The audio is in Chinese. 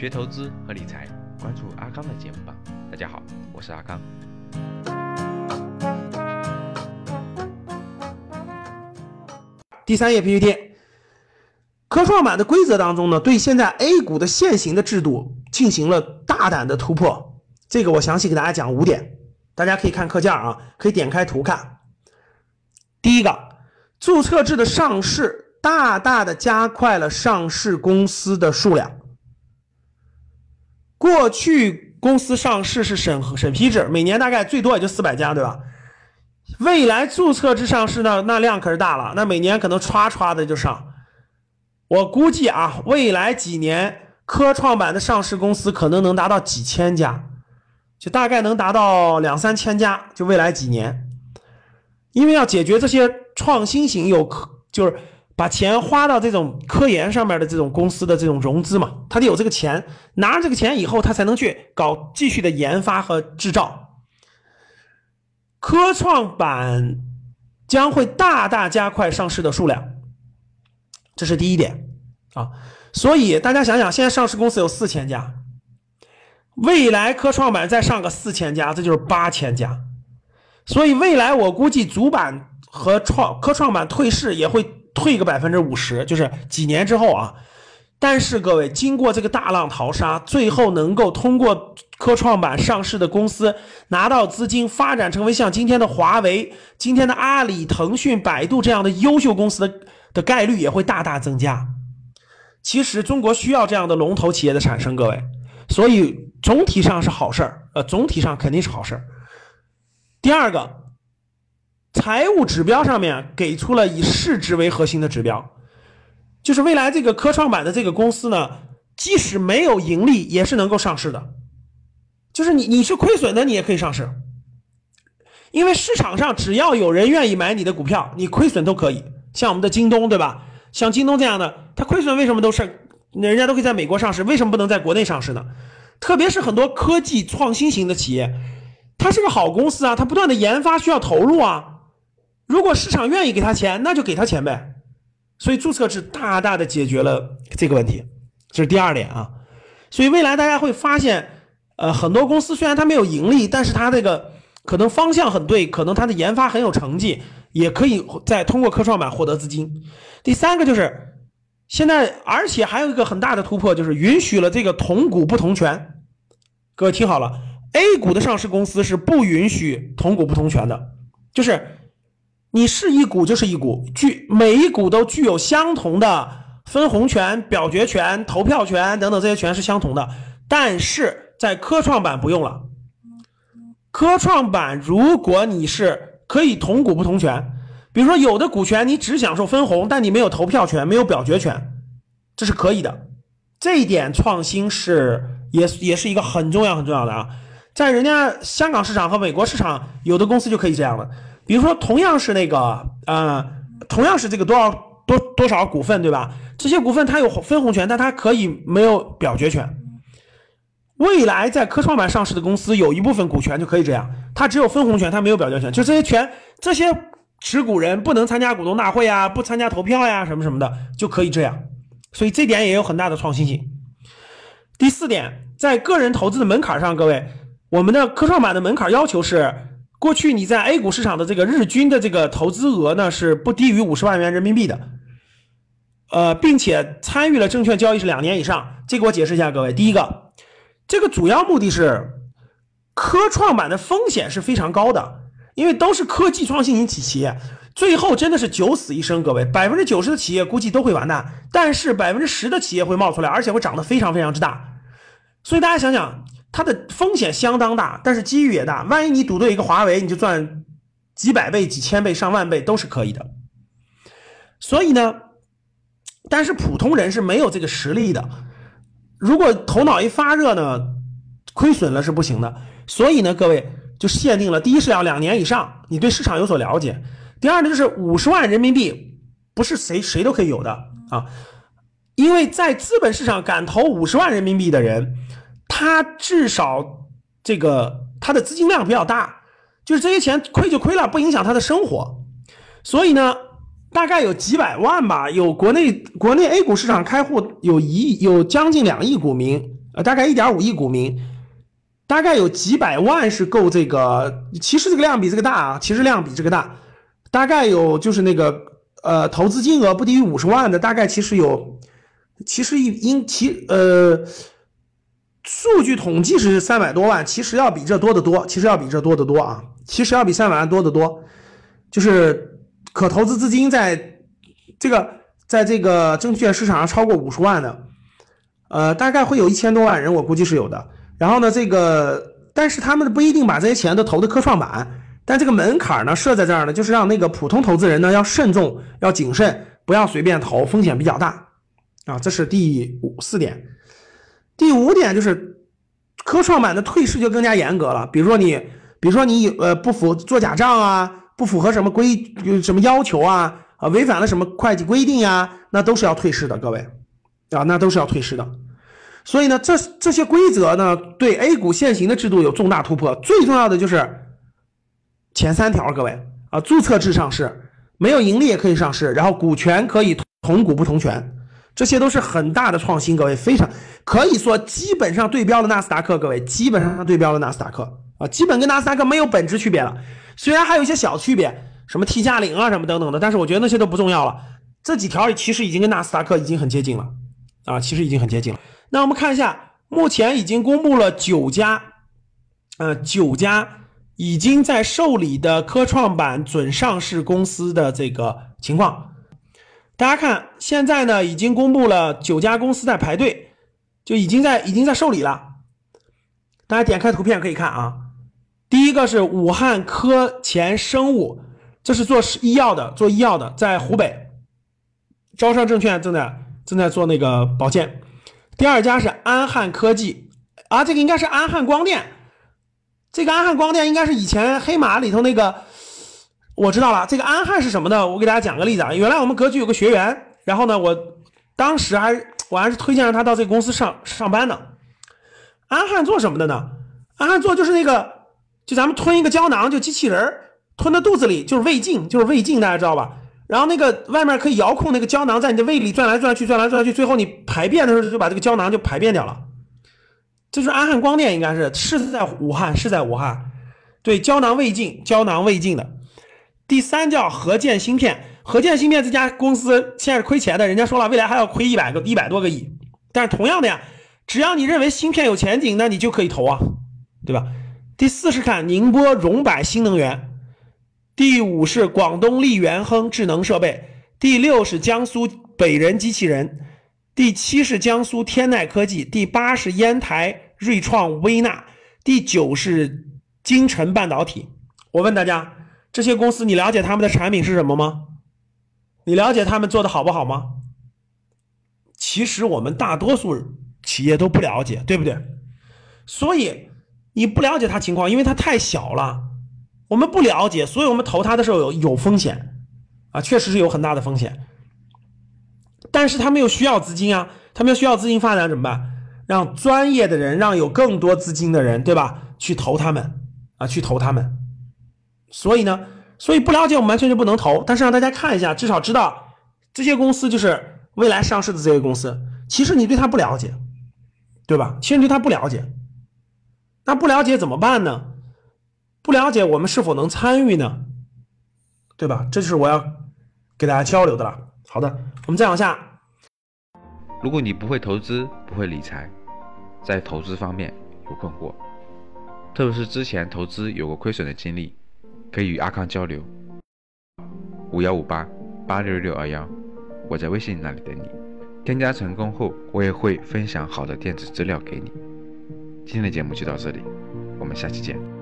学投资和理财，关注阿康的节目吧。大家好，我是阿康。第三页 PPT，科创板的规则当中呢，对现在 A 股的现行的制度进行了大胆的突破。这个我详细给大家讲五点，大家可以看课件啊，可以点开图看。第一个，注册制的上市大大的加快了上市公司的数量。过去公司上市是审核审批制，每年大概最多也就四百家，对吧？未来注册制上市呢，那量可是大了，那每年可能歘歘的就上。我估计啊，未来几年科创板的上市公司可能能达到几千家，就大概能达到两三千家，就未来几年。因为要解决这些创新型有科，就是把钱花到这种科研上面的这种公司的这种融资嘛，他得有这个钱，拿着这个钱以后，他才能去搞继续的研发和制造。科创板将会大大加快上市的数量，这是第一点啊。所以大家想想，现在上市公司有四千家，未来科创板再上个四千家，这就是八千家。所以未来我估计主板和创科创板退市也会退个百分之五十，就是几年之后啊。但是各位，经过这个大浪淘沙，最后能够通过科创板上市的公司拿到资金，发展成为像今天的华为、今天的阿里、腾讯、百度这样的优秀公司的的概率也会大大增加。其实中国需要这样的龙头企业的产生，各位，所以总体上是好事儿，呃，总体上肯定是好事儿。第二个，财务指标上面给出了以市值为核心的指标。就是未来这个科创板的这个公司呢，即使没有盈利，也是能够上市的。就是你你是亏损的，你也可以上市，因为市场上只要有人愿意买你的股票，你亏损都可以。像我们的京东，对吧？像京东这样的，它亏损为什么都是人家都可以在美国上市，为什么不能在国内上市呢？特别是很多科技创新型的企业，它是个好公司啊，它不断的研发需要投入啊。如果市场愿意给他钱，那就给他钱呗。所以注册制大大的解决了这个问题，这是第二点啊。所以未来大家会发现，呃，很多公司虽然它没有盈利，但是它这个可能方向很对，可能它的研发很有成绩，也可以再通过科创板获得资金。第三个就是现在，而且还有一个很大的突破，就是允许了这个同股不同权。各位听好了，A 股的上市公司是不允许同股不同权的，就是。你是一股就是一股，具每一股都具有相同的分红权、表决权、投票权等等，这些权是相同的。但是在科创板不用了。科创板如果你是可以同股不同权，比如说有的股权你只享受分红，但你没有投票权、没有表决权，这是可以的。这一点创新是也也是一个很重要很重要的啊，在人家香港市场和美国市场，有的公司就可以这样了。比如说，同样是那个，呃，同样是这个多少多多少股份，对吧？这些股份它有分红权，但它可以没有表决权。未来在科创板上市的公司，有一部分股权就可以这样，它只有分红权，它没有表决权。就这些权，这些持股人不能参加股东大会啊，不参加投票呀，什么什么的，就可以这样。所以这点也有很大的创新性。第四点，在个人投资的门槛上，各位，我们的科创板的门槛要求是。过去你在 A 股市场的这个日均的这个投资额呢是不低于五十万元人民币的，呃，并且参与了证券交易是两年以上。这个我解释一下，各位，第一个，这个主要目的是科创板的风险是非常高的，因为都是科技创新型企企业，最后真的是九死一生。各位，百分之九十的企业估计都会完蛋，但是百分之十的企业会冒出来，而且会长得非常非常之大。所以大家想想。它的风险相当大，但是机遇也大。万一你赌对一个华为，你就赚几百倍、几千倍、上万倍都是可以的。所以呢，但是普通人是没有这个实力的。如果头脑一发热呢，亏损了是不行的。所以呢，各位就限定了：第一是要两年以上，你对市场有所了解；第二呢，就是五十万人民币，不是谁谁都可以有的啊。因为在资本市场敢投五十万人民币的人。他至少这个他的资金量比较大，就是这些钱亏就亏了，不影响他的生活。所以呢，大概有几百万吧。有国内国内 A 股市场开户有一有将近两亿股民，呃，大概一点五亿股民，大概有几百万是够这个。其实这个量比这个大啊，其实量比这个大，大概有就是那个呃投资金额不低于五十万的，大概其实有，其实应其呃数据统计是三百多万，其实要比这多得多，其实要比这多得多啊，其实要比三百万多得多，就是可投资资金在这个在这个证券市场上超过五十万的。呃，大概会有一千多万人，我估计是有的。然后呢，这个但是他们不一定把这些钱都投的科创板，但这个门槛呢设在这儿呢，就是让那个普通投资人呢要慎重、要谨慎，不要随便投，风险比较大啊。这是第五四点。第五点就是科创板的退市就更加严格了，比如说你，比如说你呃不符做假账啊，不符合什么规什么要求啊，啊违反了什么会计规定呀，那都是要退市的，各位。啊，那都是要退市的，所以呢，这这些规则呢，对 A 股现行的制度有重大突破。最重要的就是前三条，各位啊，注册制上市，没有盈利也可以上市，然后股权可以同股不同权，这些都是很大的创新，各位非常可以说基本上对标了纳斯达克，各位基本上对标了纳斯达克啊，基本跟纳斯达克没有本质区别了，虽然还有一些小区别，什么 T 加零啊什么等等的，但是我觉得那些都不重要了，这几条其实已经跟纳斯达克已经很接近了。啊，其实已经很接近了。那我们看一下，目前已经公布了九家，呃，九家已经在受理的科创板准上市公司的这个情况。大家看，现在呢已经公布了九家公司在排队，就已经在已经在受理了。大家点开图片可以看啊，第一个是武汉科前生物，这是做医药的，做医药的，在湖北。招商证券正在。正在做那个保健，第二家是安汉科技啊，这个应该是安汉光电，这个安汉光电应该是以前黑马里头那个，我知道了，这个安汉是什么呢？我给大家讲个例子啊，原来我们格局有个学员，然后呢，我当时还我还是推荐让他到这个公司上上班呢。安汉做什么的呢？安汉做就是那个，就咱们吞一个胶囊，就机器人吞到肚子里，就是胃镜，就是胃镜，大家知道吧？然后那个外面可以遥控那个胶囊在你的胃里转来转去，转来转去，最后你排便的时候就把这个胶囊就排便掉了。这是安汉光电，应该是是在武汉，是在武汉。对，胶囊胃镜，胶囊胃镜的。第三叫合建芯片，合建芯片这家公司现在是亏钱的，人家说了未来还要亏一百个一百多个亿。但是同样的呀，只要你认为芯片有前景，那你就可以投啊，对吧？第四是看宁波荣百新能源。第五是广东力元亨智能设备，第六是江苏北人机器人，第七是江苏天籁科技，第八是烟台锐创微纳，第九是金城半导体。我问大家，这些公司你了解他们的产品是什么吗？你了解他们做的好不好吗？其实我们大多数企业都不了解，对不对？所以你不了解他情况，因为他太小了。我们不了解，所以我们投他的时候有有风险，啊，确实是有很大的风险。但是他们又需要资金啊，他们又需要资金发展怎么办？让专业的人，让有更多资金的人，对吧？去投他们，啊，去投他们。所以呢，所以不了解我们完全就不能投。但是让大家看一下，至少知道这些公司就是未来上市的这些公司。其实你对它不了解，对吧？其实你对他不了解，那不了解怎么办呢？不了解我们是否能参与呢？对吧？这就是我要给大家交流的了。好的，我们再往下。如果你不会投资，不会理财，在投资方面有困惑，特别是之前投资有过亏损的经历，可以与阿康交流。五幺五八八六六二幺，我在微信那里等你。添加成功后，我也会分享好的电子资料给你。今天的节目就到这里，我们下期见。